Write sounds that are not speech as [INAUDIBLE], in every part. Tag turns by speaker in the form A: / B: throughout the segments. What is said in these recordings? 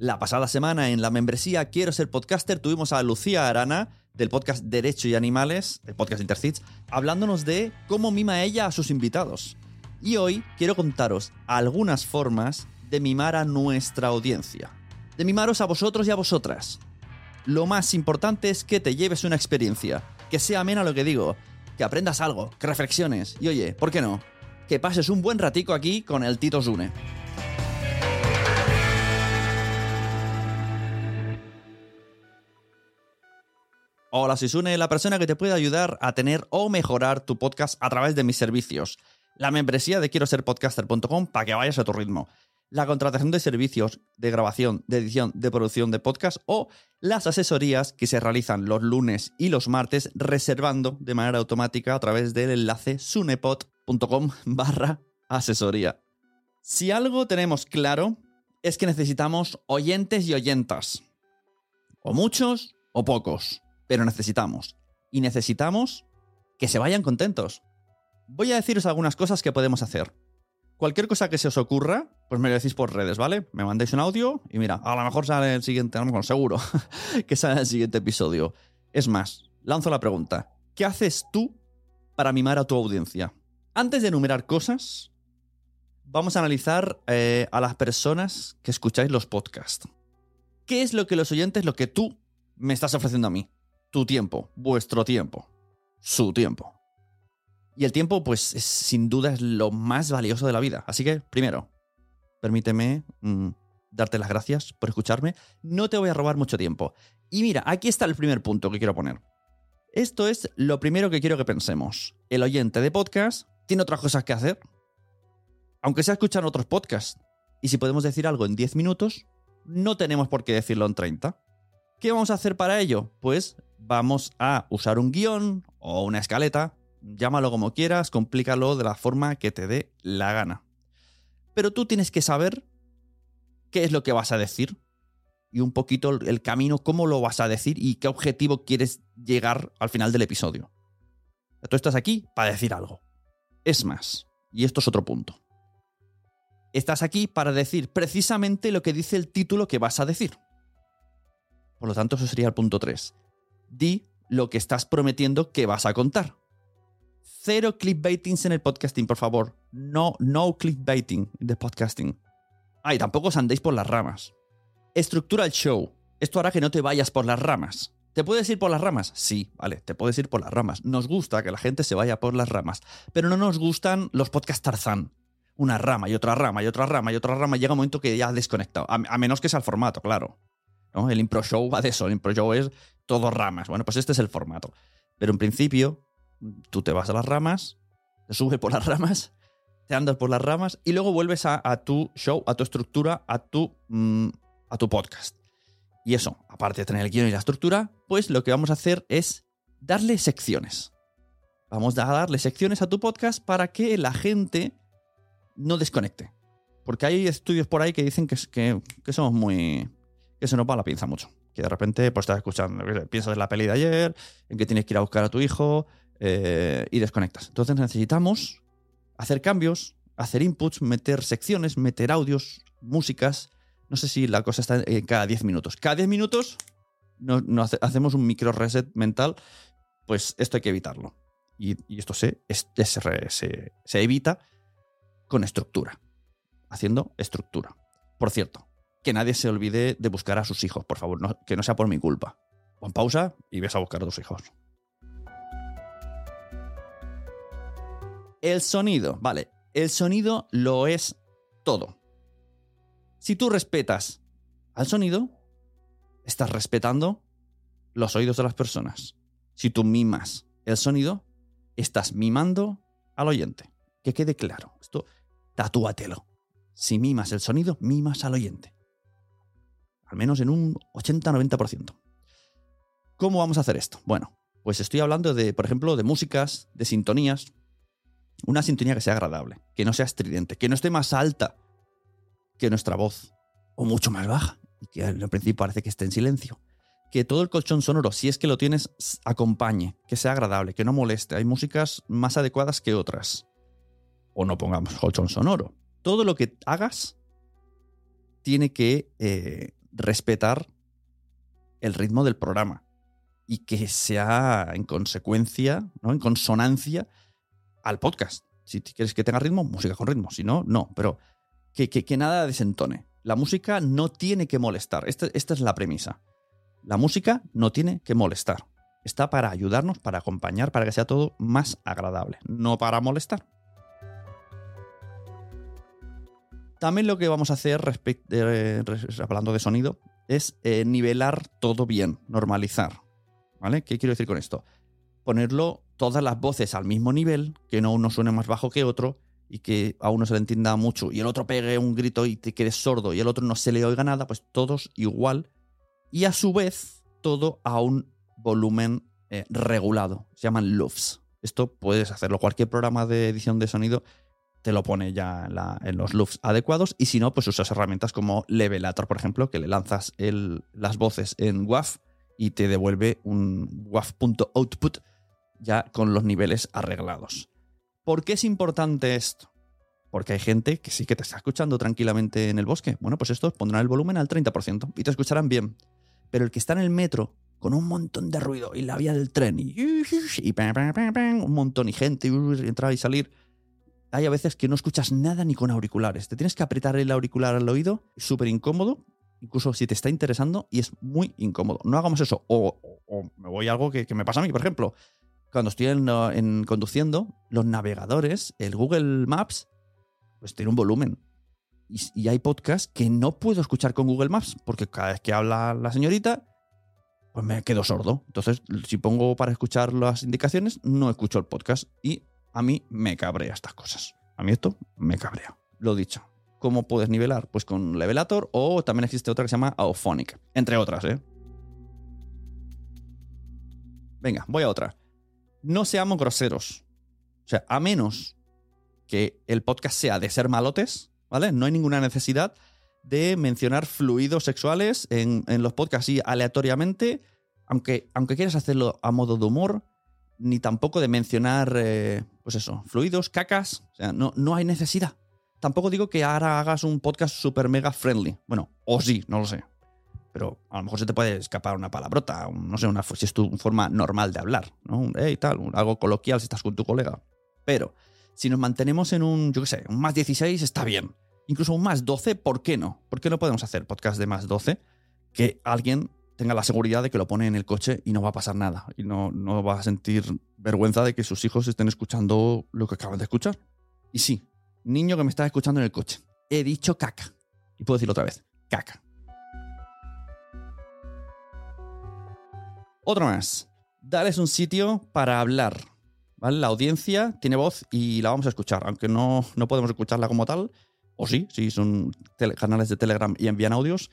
A: La pasada semana en la membresía Quiero ser podcaster tuvimos a Lucía Arana del podcast Derecho y Animales, del podcast Intercits, hablándonos de cómo mima ella a sus invitados. Y hoy quiero contaros algunas formas de mimar a nuestra audiencia. De mimaros a vosotros y a vosotras. Lo más importante es que te lleves una experiencia, que sea amena lo que digo, que aprendas algo, que reflexiones y oye, ¿por qué no? Que pases un buen ratico aquí con el Tito Zune. Hola, soy Sune, la persona que te puede ayudar a tener o mejorar tu podcast a través de mis servicios. La membresía de quiero ser podcaster.com para que vayas a tu ritmo. La contratación de servicios de grabación, de edición, de producción de podcast o las asesorías que se realizan los lunes y los martes reservando de manera automática a través del enlace sunepod.com [LAUGHS] barra asesoría. Si algo tenemos claro es que necesitamos oyentes y oyentas. O muchos o pocos pero necesitamos. Y necesitamos que se vayan contentos. Voy a deciros algunas cosas que podemos hacer. Cualquier cosa que se os ocurra, pues me lo decís por redes, ¿vale? Me mandáis un audio y mira, a lo mejor sale el siguiente, lo mejor seguro [LAUGHS] que sale el siguiente episodio. Es más, lanzo la pregunta. ¿Qué haces tú para mimar a tu audiencia? Antes de enumerar cosas, vamos a analizar eh, a las personas que escucháis los podcasts. ¿Qué es lo que los oyentes, lo que tú me estás ofreciendo a mí? Tu tiempo, vuestro tiempo, su tiempo. Y el tiempo, pues, sin duda es lo más valioso de la vida. Así que, primero, permíteme mm, darte las gracias por escucharme. No te voy a robar mucho tiempo. Y mira, aquí está el primer punto que quiero poner. Esto es lo primero que quiero que pensemos. El oyente de podcast tiene otras cosas que hacer. Aunque sea escuchar otros podcasts. Y si podemos decir algo en 10 minutos, no tenemos por qué decirlo en 30. ¿Qué vamos a hacer para ello? Pues vamos a usar un guion o una escaleta, llámalo como quieras, complícalo de la forma que te dé la gana. Pero tú tienes que saber qué es lo que vas a decir y un poquito el camino, cómo lo vas a decir y qué objetivo quieres llegar al final del episodio. Tú estás aquí para decir algo. Es más, y esto es otro punto. Estás aquí para decir precisamente lo que dice el título que vas a decir. Por lo tanto, eso sería el punto 3 di lo que estás prometiendo que vas a contar. Cero clickbaitings en el podcasting, por favor. No, no clickbaiting de podcasting. Ay, tampoco os andéis por las ramas. Estructura el show. Esto hará que no te vayas por las ramas. ¿Te puedes ir por las ramas? Sí, vale, te puedes ir por las ramas. Nos gusta que la gente se vaya por las ramas, pero no nos gustan los podcasts Tarzán. Una rama y otra rama y otra rama y otra rama. Llega un momento que ya has desconectado. A, a menos que sea el formato, claro. El impro show va de eso. El impro show es todo ramas. Bueno, pues este es el formato. Pero en principio, tú te vas a las ramas, te subes por las ramas, te andas por las ramas y luego vuelves a, tu show, a tu estructura, a tu, mm, a tu podcast. Y eso, aparte de tener el guion y la estructura, pues lo que vamos a hacer es darle secciones. Vamos a darle secciones a tu podcast para que la gente no desconecte. Porque hay estudios por ahí que dicen que, que, que somos muy, que se nos va la pinza mucho. Que de repente pues estás escuchando, piensas en la peli de ayer, en que tienes que ir a buscar a tu hijo eh, y desconectas. Entonces necesitamos hacer cambios, hacer inputs, meter secciones, meter audios, músicas. No sé si la cosa está en cada 10 minutos. Cada 10 minutos nos, hacemos un micro reset mental, pues esto hay que evitarlo. Y, esto se, se, se evita con estructura, haciendo estructura. Por cierto, que nadie se olvide de buscar a sus hijos, por favor, que no sea por mi culpa. Pon pausa y ves a buscar a tus hijos. El sonido, vale, el sonido lo es todo. Si tú respetas al sonido, estás respetando los oídos de las personas. Si tú mimas el sonido, estás mimando al oyente. Que quede claro. Esto, tatúatelo. Si mimas el sonido, mimas al oyente. Al menos en un 80-90%. ¿Cómo vamos a hacer esto? Bueno, pues estoy hablando de, por ejemplo, de músicas, de sintonías. Una sintonía que sea agradable, que no sea estridente, que no esté más alta que nuestra voz, o mucho más baja, y que al principio parece que esté en silencio. Que todo el colchón sonoro, si es que lo tienes, acompañe, que sea agradable, que no moleste. Hay músicas más adecuadas que otras. O no pongamos colchón sonoro. Todo lo que hagas tiene que eh, respetar el ritmo del programa y que sea en consecuencia, ¿no? en consonancia al podcast. Si quieres que tenga ritmo, música con ritmo. Si no, no. Pero que, que, nada desentone. La música no tiene que molestar. Esta, esta es la premisa. La música no tiene que molestar. Está para ayudarnos, para acompañar, para que sea todo más agradable, no para molestar. También lo que vamos a hacer, eh, hablando de sonido, es eh, nivelar todo bien, normalizar. ¿Vale? ¿Qué quiero decir con esto? Ponerlo todas las voces al mismo nivel, que no uno suene más bajo que otro, y que a uno se le entienda mucho y el otro pegue un grito y te quedes sordo y el otro no se le oiga nada, pues todos igual y a su vez todo a un volumen eh, regulado. Se llaman loops. Esto puedes hacerlo. Cualquier programa de edición de sonido te lo pone ya en, los loops adecuados y si no, pues usas herramientas como Levelator, por ejemplo, que le lanzas las voces en WAV y te devuelve un WAV.output ya con los niveles arreglados. ¿Por qué es importante esto? Porque hay gente que sí que te está escuchando tranquilamente en el bosque. Bueno, pues estos pondrán el volumen al 30% y te escucharán bien. Pero el que está en el metro con un montón de ruido y la vía del tren y, un montón y gente y entrar y salir, hay a veces que no escuchas nada ni con auriculares. Te tienes que apretar el auricular al oído, súper incómodo, incluso si te está interesando y es muy incómodo. No hagamos eso. O, me voy a algo que, me pasa a mí, por ejemplo cuando estoy en, conduciendo, los navegadores, el Google Maps, pues tiene un volumen. Y, hay podcasts que no puedo escuchar con Google Maps, porque cada vez que habla la señorita, pues me quedo sordo. Entonces, si pongo para escuchar las indicaciones, no escucho el podcast. Y a mí me cabrea estas cosas. A mí esto me cabrea. Lo dicho. ¿Cómo puedes nivelar? Pues con Levelator o también existe otra que se llama Auphonic, entre otras, ¿eh? Venga, voy a otra no seamos groseros. O sea, a menos que el podcast sea de ser malotes, ¿vale? No hay ninguna necesidad de mencionar fluidos sexuales en, los podcasts así aleatoriamente, aunque, aunque quieras hacerlo a modo de humor, ni tampoco de mencionar, eh, pues eso, fluidos, cacas. O sea, no, no hay necesidad. Tampoco digo que ahora hagas un podcast super mega friendly. Bueno, o sí, no lo sé pero a lo mejor se te puede escapar una palabrota, no sé, una, si es tu forma normal de hablar, ¿no? Un, tal, algo coloquial si estás con tu colega. Pero si nos mantenemos en un, yo qué sé, un más 16 está bien. Incluso un más 12, ¿por qué no? ¿Por qué no podemos hacer podcast de más 12? Que alguien tenga la seguridad de que lo pone en el coche y no va a pasar nada. Y no, no va a sentir vergüenza de que sus hijos estén escuchando lo que acaban de escuchar. Y sí, niño que me está escuchando en el coche, he dicho caca. Y puedo decirlo otra vez, caca. Otro más. Dales un sitio para hablar. ¿vale? La audiencia tiene voz y la vamos a escuchar, aunque no, no podemos escucharla como tal. O sí, sí, son canales de Telegram y envían audios,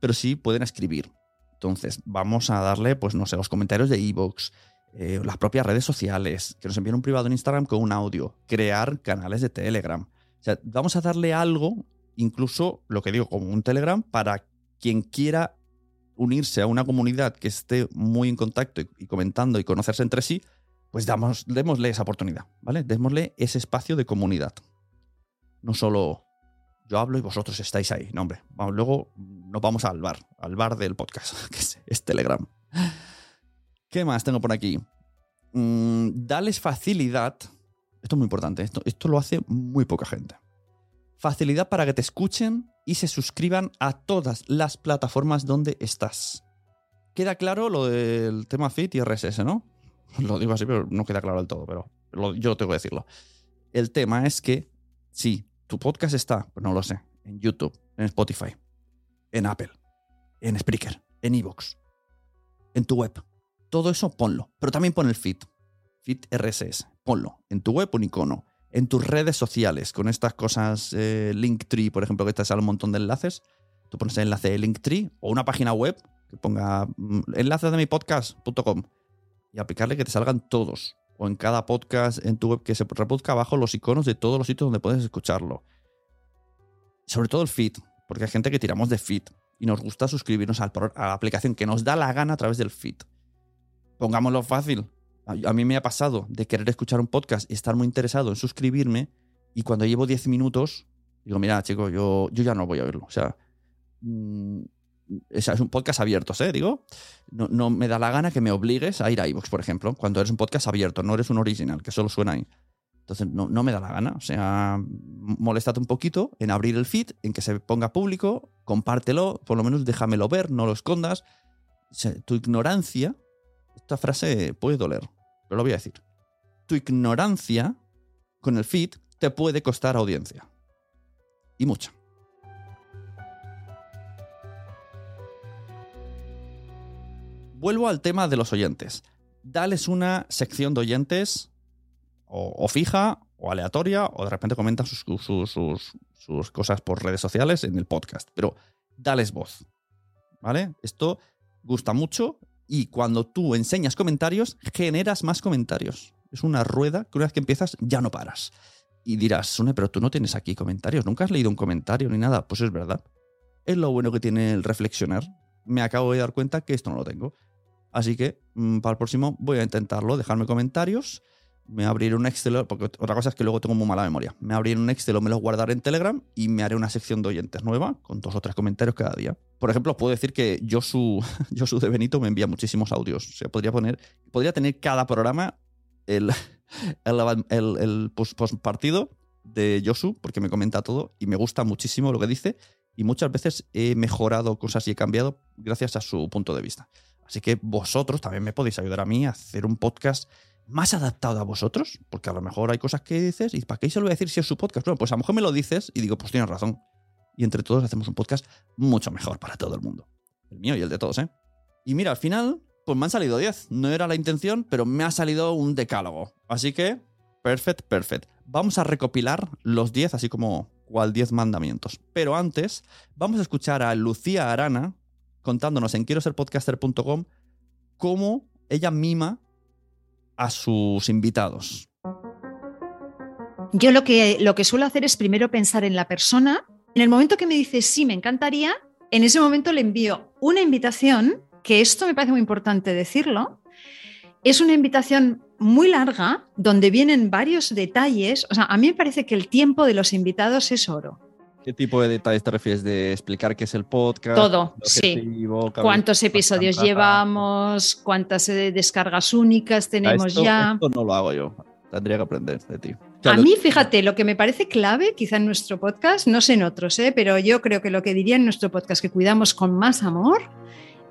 A: pero sí pueden escribir. Entonces, vamos a darle, pues no sé, los comentarios de Evox, eh, las propias redes sociales, que nos envíen un privado en Instagram con un audio, crear canales de Telegram. O sea, vamos a darle algo, incluso lo que digo, como un Telegram, para quien quiera unirse a una comunidad que esté muy en contacto y, comentando y conocerse entre sí, pues damos, démosle esa oportunidad, ¿vale? Démosle ese espacio de comunidad. No solo yo hablo y vosotros estáis ahí, no, hombre. luego nos vamos al bar, al bar del podcast, [LAUGHS] que es, Telegram. ¿Qué más tengo por aquí? Mm, dales facilidad. Esto es muy importante, esto, esto lo hace muy poca gente. Facilidad para que te escuchen y se suscriban a todas las plataformas donde estás. Queda claro lo del tema Fit y RSS, ¿no? [LAUGHS] Lo digo así, pero no queda claro del todo, pero yo tengo que decirlo. El tema es que si tu podcast está, pues no lo sé, en YouTube, en Spotify, en Apple, en Spreaker, en Evox, en tu web, todo eso ponlo. Pero también pon el feed, feed RSS, ponlo. En tu web un icono, en tus redes sociales, con estas cosas, eh, Linktree, por ejemplo, que te sale un montón de enlaces. Tú pones el enlace de Linktree o una página web que ponga mm, enlace de mi podcast.com y aplicarle que te salgan todos. O en cada podcast en tu web que se reproduzca abajo los iconos de todos los sitios donde puedes escucharlo. Sobre todo el feed, porque hay gente que tiramos de feed y nos gusta suscribirnos a la aplicación que nos da la gana a través del feed. Pongámoslo fácil. A mí me ha pasado de querer escuchar un podcast y estar muy interesado en suscribirme y cuando llevo 10 minutos digo, mira, chico, yo, yo ya no voy a oírlo. O sea, mm, es un podcast abierto, ¿eh? Digo, no, no, me da la gana que me obligues a ir a iVoox, por ejemplo, cuando eres un podcast abierto, no eres un original, que solo suena ahí. Entonces, no, no, me da la gana. O sea, moléstate un poquito en abrir el feed, en que se ponga público, compártelo, por lo menos déjamelo ver, no lo escondas. tu ignorancia, esta frase puede doler, pero lo voy a decir. Tu ignorancia con el feed te puede costar audiencia. Y mucha. Vuelvo al tema de los oyentes. Dales una sección de oyentes o, fija o aleatoria o de repente comentan sus, sus, cosas por redes sociales en el podcast. Pero dales voz. ¿Vale? Esto gusta mucho y cuando tú enseñas comentarios, generas más comentarios. Es una rueda que una vez que empiezas ya no paras. Y dirás, Sune, pero tú no tienes aquí comentarios, nunca has leído un comentario ni nada. Pues es verdad. Es lo bueno que tiene el reflexionar. Me acabo de dar cuenta que esto no lo tengo. Así que mm, para el próximo voy a intentarlo, dejarme comentarios, me abriré un Excel, porque otra cosa es que luego tengo muy mala memoria. Me abriré un Excel o me lo guardaré en Telegram y me haré una sección de oyentes nueva con dos o tres comentarios cada día. Por ejemplo, puedo decir que Josu, [LAUGHS] Josu de Benito me envía muchísimos audios. O sea, podría poner, podría tener cada programa el, [LAUGHS] el post partido de Josu, porque me comenta todo y me gusta muchísimo lo que dice. Y muchas veces he mejorado cosas y he cambiado gracias a su punto de vista. Así que vosotros también me podéis ayudar a mí a hacer un podcast más adaptado a vosotros, porque a lo mejor hay cosas que dices y ¿para qué se lo voy a decir si es su podcast? Bueno, pues a lo mejor me lo dices y digo, pues tienes razón. Y entre todos hacemos un podcast mucho mejor para todo el mundo. El mío y el de todos, ¿eh? Y mira, al final, pues me han salido 10. No era la intención, pero me ha salido un decálogo. Así que, perfect, perfect. Vamos a recopilar los 10, así como cual 10 mandamientos. Pero antes, vamos a escuchar a Lucía Arana, contándonos en quiero ser podcaster.com cómo ella mima a sus invitados.
B: Yo lo que, lo que suelo hacer es primero pensar en la persona. En el momento que me dice sí, me encantaría, en ese momento le envío una invitación, que esto me parece muy importante decirlo. Es una invitación muy larga donde vienen varios detalles. O sea, a mí me parece que el tiempo de los invitados es oro.
A: ¿Qué tipo de detalles te refieres? ¿De explicar qué es el podcast?
B: Todo, sí. ¿Cuántos episodios llevamos? ¿Cuántas eh, descargas únicas tenemos ya?
A: Esto no lo hago yo. Tendría que aprender de ti.
B: a mí, fíjate, lo que me parece clave, quizá en nuestro podcast, no sé en otros, ¿eh? pero yo creo que lo que diría en nuestro podcast que cuidamos con más amor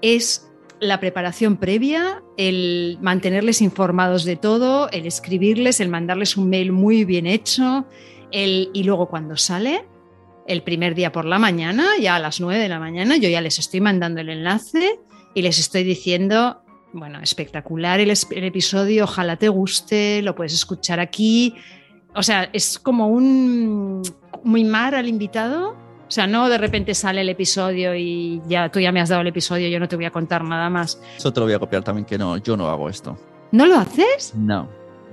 B: es la preparación previa, el mantenerles informados de todo, el escribirles, el mandarles un mail muy bien hecho, el, y luego cuando sale, el primer día por la mañana, ya a las 9 de la mañana, yo ya les estoy mandando el enlace y les estoy diciendo, bueno, espectacular el, episodio, ojalá te guste, lo puedes escuchar aquí. O sea, es como un muy mar al invitado. O sea, no de repente sale el episodio y ya tú ya me has dado el episodio, yo no te voy a contar nada más.
A: Eso te lo voy a copiar también, que no, yo no hago esto.
B: ¿No lo haces?
A: No,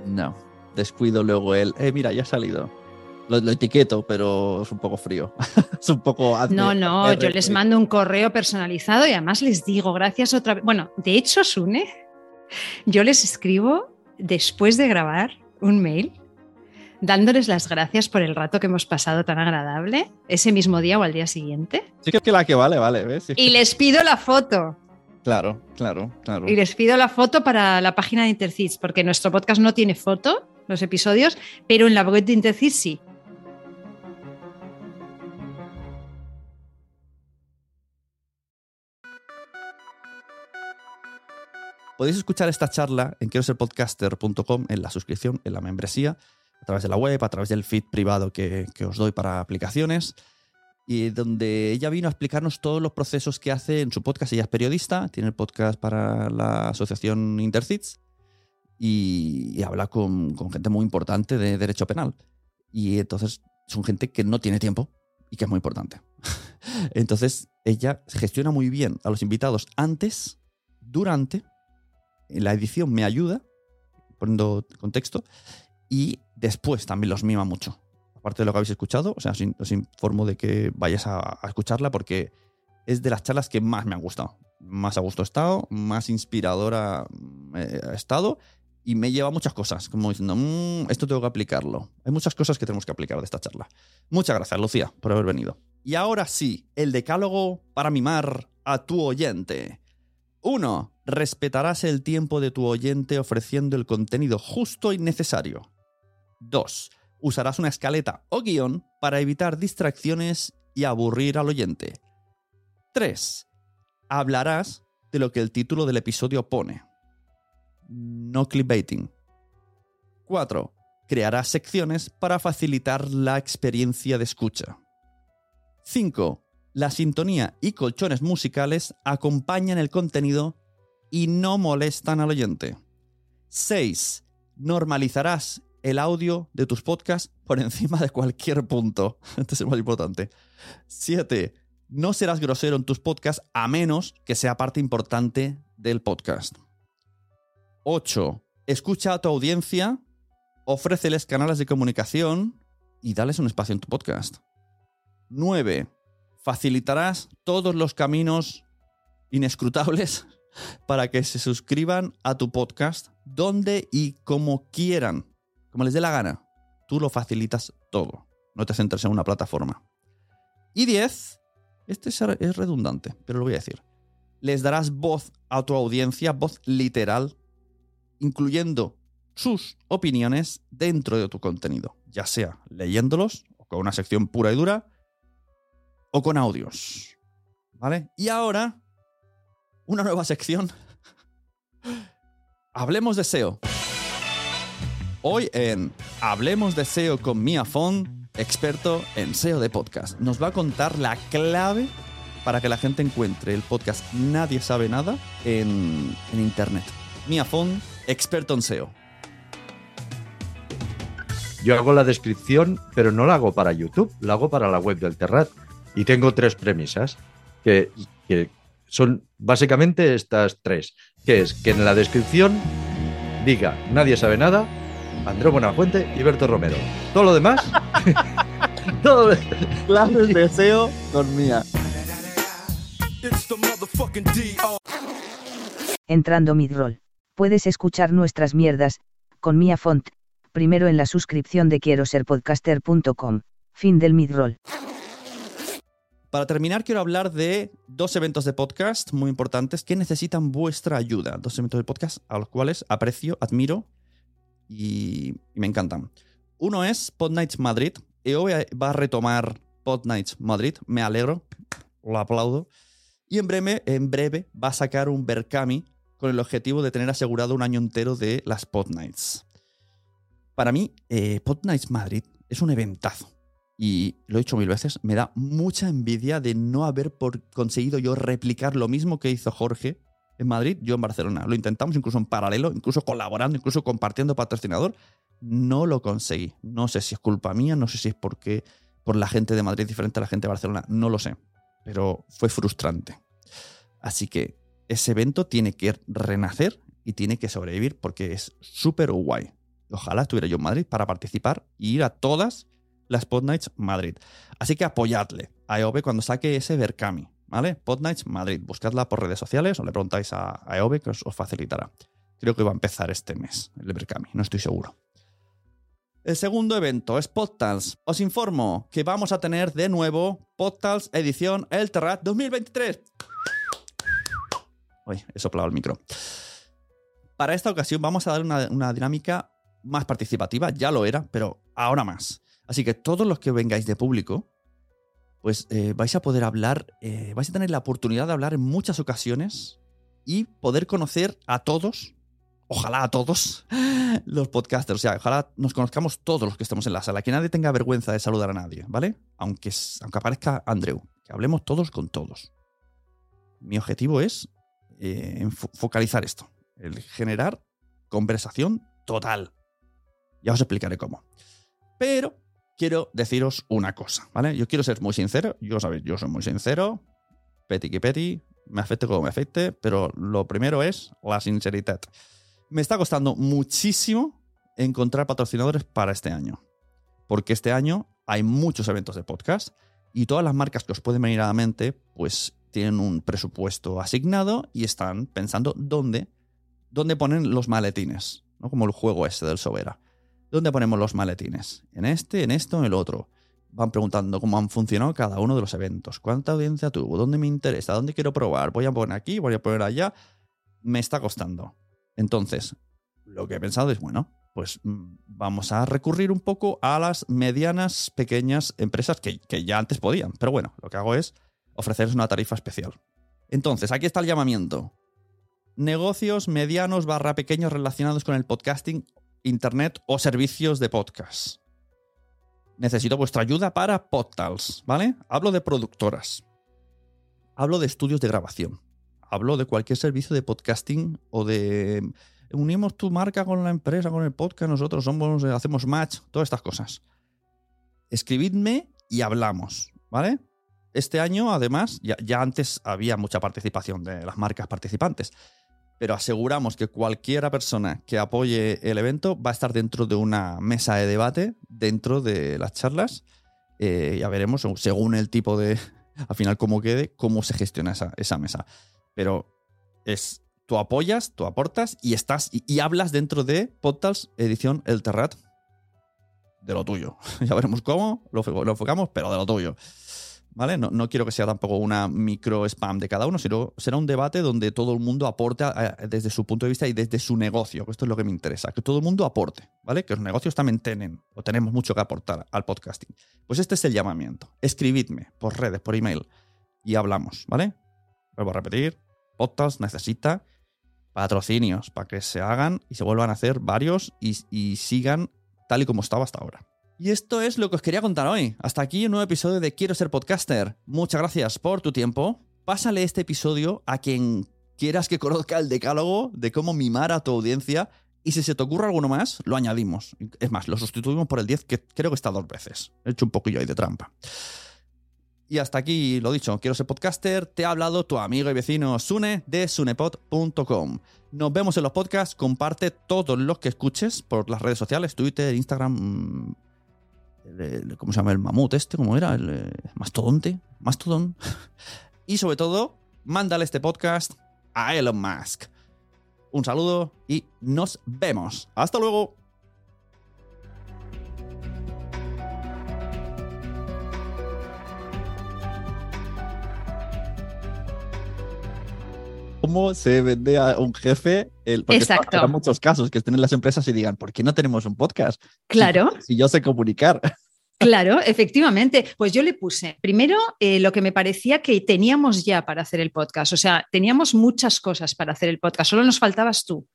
A: no. Descuido luego el, eh, mira, ya ha salido. Lo, etiqueto, pero es un poco frío. [LAUGHS] es un poco.
B: No, no, yo les mando un correo personalizado y además les digo gracias otra vez. Bueno, de hecho, Sune, yo les escribo después de grabar un mail dándoles las gracias por el rato que hemos pasado tan agradable, ese mismo día o al día siguiente.
A: Sí, que la que vale, vale. ¿ves?
B: Y les pido la foto.
A: Claro, claro, claro.
B: Y les pido la foto para la página de Intercis, porque nuestro podcast no tiene foto, los episodios, pero en la web de Intercis sí.
A: Podéis escuchar esta charla en quiero ser podcaster.com en la suscripción, en la membresía, a través de la web, a través del feed privado que, os doy para aplicaciones, y donde ella vino a explicarnos todos los procesos que hace en su podcast. Ella es periodista, tiene el podcast para la asociación Intercits y, habla con, gente muy importante de derecho penal. y entonces son gente que no tiene tiempo y que es muy importante. [LAUGHS] Entonces ella gestiona muy bien a los invitados antes, durante, la edición me ayuda, poniendo contexto, y después también los mima mucho. Aparte de lo que habéis escuchado, o sea, os, informo de que vayáis a, escucharla porque es de las charlas que más me han gustado. Más a gusto he estado, más inspiradora eh, ha estado y me lleva muchas cosas, como diciendo, mm, esto tengo que aplicarlo. Hay muchas cosas que tenemos que aplicar de esta charla. Muchas gracias, Lucía, por haber venido. Y ahora sí, el decálogo para mimar a tu oyente. 1. Respetarás el tiempo de tu oyente ofreciendo el contenido justo y necesario. 2. Usarás una escaleta o guion para evitar distracciones y aburrir al oyente. 3. Hablarás de lo que el título del episodio pone. No clickbaiting. 4. Crearás secciones para facilitar la experiencia de escucha. 5. La sintonía y colchones musicales acompañan el contenido y no molestan al oyente. 6. Normalizarás el audio de tus podcasts por encima de cualquier punto. [LAUGHS] Este es el más importante. 7. No serás grosero en tus podcasts a menos que sea parte importante del podcast. 8. Escucha a tu audiencia, ofréceles canales de comunicación y dales un espacio en tu podcast. 9. Facilitarás todos los caminos inescrutables [LAUGHS] para que se suscriban a tu podcast donde y como quieran, como les dé la gana. Tú lo facilitas todo. No te centres en una plataforma. Y 10. Este es redundante, pero lo voy a decir. Les darás voz a tu audiencia, voz literal, incluyendo sus opiniones dentro de tu contenido, ya sea leyéndolos o con una sección pura y dura o con audios. ¿Vale? Y ahora, una nueva sección. [LAUGHS] Hablemos de SEO. Hoy en Hablemos de SEO con Mia Fon, experto en SEO de podcast, nos va a contar la clave para que la gente encuentre el podcast Nadie sabe nada en, en Internet. Mia Fon, experto en SEO.
C: Yo hago la descripción, pero no la hago para YouTube, la hago para la web del Terrat. Y tengo tres premisas que, son básicamente estas tres, que es que en la descripción diga nadie sabe nada, Andrés Buenafuente y Berto Romero. Todo lo demás, [LAUGHS]
A: todo clases [LAUGHS] [LAUGHS] de SEO con mía.
D: Entrando midroll. Puedes escuchar nuestras mierdas, con Mia Font, primero en la suscripción de quiero ser podcaster.com. Fin del midroll.
A: Para terminar, quiero hablar de dos eventos de podcast muy importantes que necesitan vuestra ayuda. Dos eventos de podcast a los cuales aprecio, admiro y, me encantan. Uno es Pod Nights Madrid. EO va a retomar Pod Nights Madrid. Me alegro, lo aplaudo. Y en breve, en breve va a sacar un Berkami con el objetivo de tener asegurado un año entero de las Pod Nights. Para mí, eh, Pod Nights Madrid es un eventazo y lo he dicho mil veces, me da mucha envidia de no haber conseguido yo replicar lo mismo que hizo Jorge en Madrid, yo en Barcelona. Lo intentamos incluso en paralelo, incluso colaborando, incluso compartiendo patrocinador. No lo conseguí. No sé si es culpa mía, no sé si es porque por la gente de Madrid diferente a la gente de Barcelona, no lo sé. Pero fue frustrante. Así que ese evento tiene que renacer y tiene que sobrevivir porque es súper guay. Ojalá estuviera yo en Madrid para participar y ir a todas las Pod Nights Madrid. Así que apoyadle a EOB cuando saque ese Berkami, ¿vale? Pod Nights Madrid. Buscadla por redes sociales o le preguntáis a, EOB que os, facilitará. Creo que va a empezar este mes el Berkami, no estoy seguro. El segundo evento es PodTals. Os informo que vamos a tener de nuevo PodTals edición El Terrat 2023. Uy, he soplado el micro. Para esta ocasión vamos a dar una dinámica más participativa, ya lo era, pero ahora más. Así que todos los que vengáis de público, pues eh, vais a poder hablar, eh, vais a tener la oportunidad de hablar en muchas ocasiones y poder conocer a todos, ojalá a todos, [LAUGHS] los podcasters. O sea, ojalá nos conozcamos todos los que estamos en la sala, que nadie tenga vergüenza de saludar a nadie, ¿vale? Aunque, aunque aparezca Andrew, que hablemos todos con todos. Mi objetivo es eh, focalizar esto, el generar conversación total. Ya os explicaré cómo. Pero quiero deciros una cosa, ¿vale? Yo quiero ser muy sincero, yo sabéis, yo soy muy sincero, peti que peti, me afecte como me afecte, pero lo primero es la sinceridad. Me está costando muchísimo encontrar patrocinadores para este año, porque este año hay muchos eventos de podcast y todas las marcas que os pueden venir a la mente, pues tienen un presupuesto asignado y están pensando dónde, dónde ponen los maletines, ¿no? Como el juego ese del Sobera. ¿Dónde ponemos los maletines? ¿En este, en esto, en el otro? Van preguntando cómo han funcionado cada uno de los eventos. ¿Cuánta audiencia tuvo? ¿Dónde me interesa? ¿Dónde quiero probar? ¿Voy a poner aquí? ¿Voy a poner allá? Me está costando. Entonces, lo que he pensado es, bueno, pues mm, vamos a recurrir un poco a las medianas, pequeñas empresas que, que ya antes podían. Pero bueno, lo que hago es ofrecerles una tarifa especial. Entonces, aquí está el llamamiento. Negocios medianos barra pequeños relacionados con el podcasting, internet o servicios de podcast. Necesito vuestra ayuda para podtals, ¿vale? Hablo de productoras. Hablo de estudios de grabación. Hablo de cualquier servicio de podcasting o de unimos tu marca con la empresa, con el podcast, nosotros somos, hacemos match, todas estas cosas. Escribidme y hablamos, ¿vale? Este año, además, ya, ya antes había mucha participación de las marcas participantes, pero aseguramos que cualquiera persona que apoye el evento va a estar dentro de una mesa de debate, dentro de las charlas. Eh, ya veremos, según el tipo de, [LAUGHS] al final, cómo quede, cómo se gestiona esa, esa mesa. Pero es, tú apoyas, tú aportas y estás y, y hablas dentro de Podtals edición El Terrat. De lo tuyo. [LAUGHS] ya veremos cómo lo, lo enfocamos, pero de lo tuyo. ¿Vale? No, quiero que sea tampoco una micro spam de cada uno, sino será un debate donde todo el mundo aporte desde su punto de vista y desde su negocio. Esto es lo que me interesa, que todo el mundo aporte, ¿vale? Que los negocios también tienen o tenemos mucho que aportar al podcasting. Pues este es el llamamiento. Escribidme por redes, por email y hablamos, ¿vale? Vuelvo a repetir, podcast necesita patrocinios para que se hagan y se vuelvan a hacer varios y sigan tal y como estaba hasta ahora. Y esto es lo que os quería contar hoy. Hasta aquí un nuevo episodio de Quiero ser podcaster. Muchas gracias por tu tiempo. Pásale este episodio a quien quieras que conozca el decálogo de cómo mimar a tu audiencia. Y si se te ocurre alguno más, lo añadimos. Es más, lo sustituimos por el 10, que creo que está dos veces. He hecho un poquillo ahí de trampa. Y hasta aquí lo dicho, quiero ser podcaster. Te ha hablado tu amigo y vecino Sune de sunepod.com. Nos vemos en los podcasts. Comparte todos los que escuches por las redes sociales, Twitter, Instagram, el, ¿cómo se llama? El mamut este, ¿cómo era? El, el mastodonte, mastodon. [LAUGHS] y sobre todo, mándale este podcast a Elon Musk. Un saludo y nos vemos. Hasta luego. Cómo se vende a un jefe. El, porque
B: Exacto.
A: Hay muchos casos que estén en las empresas y digan, ¿por qué no tenemos un podcast?
B: Claro.
A: Si, si yo sé comunicar. [LAUGHS]
B: Claro, efectivamente. Pues yo le puse, primero, eh, lo que me parecía que teníamos ya para hacer el podcast. O sea, teníamos muchas cosas para hacer el podcast. Solo nos faltabas tú.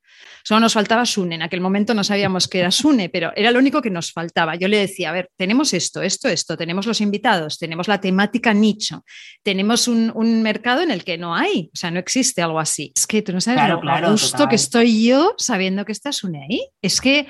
B: Solo nos faltaba Sune. En aquel momento no sabíamos que era [LAUGHS] Sune, pero era lo único que nos faltaba. Yo le decía, a ver, tenemos esto, esto, esto, tenemos los invitados, tenemos la temática nicho, tenemos un, un mercado en el que no hay, o sea, no existe algo así. Es que tú no sabes
E: Claro,
B: lo
E: claro, total.
B: que estoy yo sabiendo que está Sune ahí. Es que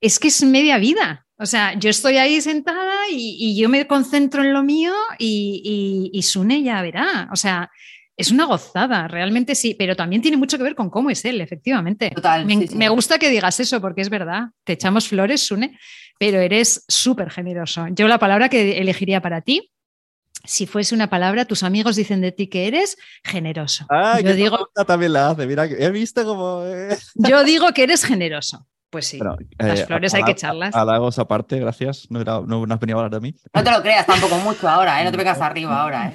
B: es que es media vida. O sea, yo estoy ahí sentada y, y yo me concentro en lo mío y, y, y Sune ya verá. O sea, es una gozada, realmente sí, pero también tiene mucho que ver con cómo es él, efectivamente.
E: Total,
B: Me,
E: sí, sí.
B: me gusta que digas eso porque es verdad. Te echamos flores, Sune, pero eres súper generoso. Yo la palabra que elegiría para ti, si fuese una palabra, tus amigos dicen de ti que eres generoso.
A: Ay,
B: yo, digo,
A: también la hace. Mira, he visto como. eh. [LAUGHS]
B: yo digo que eres generoso. Pues sí.
A: Pero,
B: Las
A: eh,
B: flores hay que echarlas.
A: Halagos aparte, gracias. No, era, no, no has venido a hablar de mí.
E: No te lo creas tampoco mucho ahora, ¿eh? No te [LAUGHS] vengas arriba ahora, ¿eh?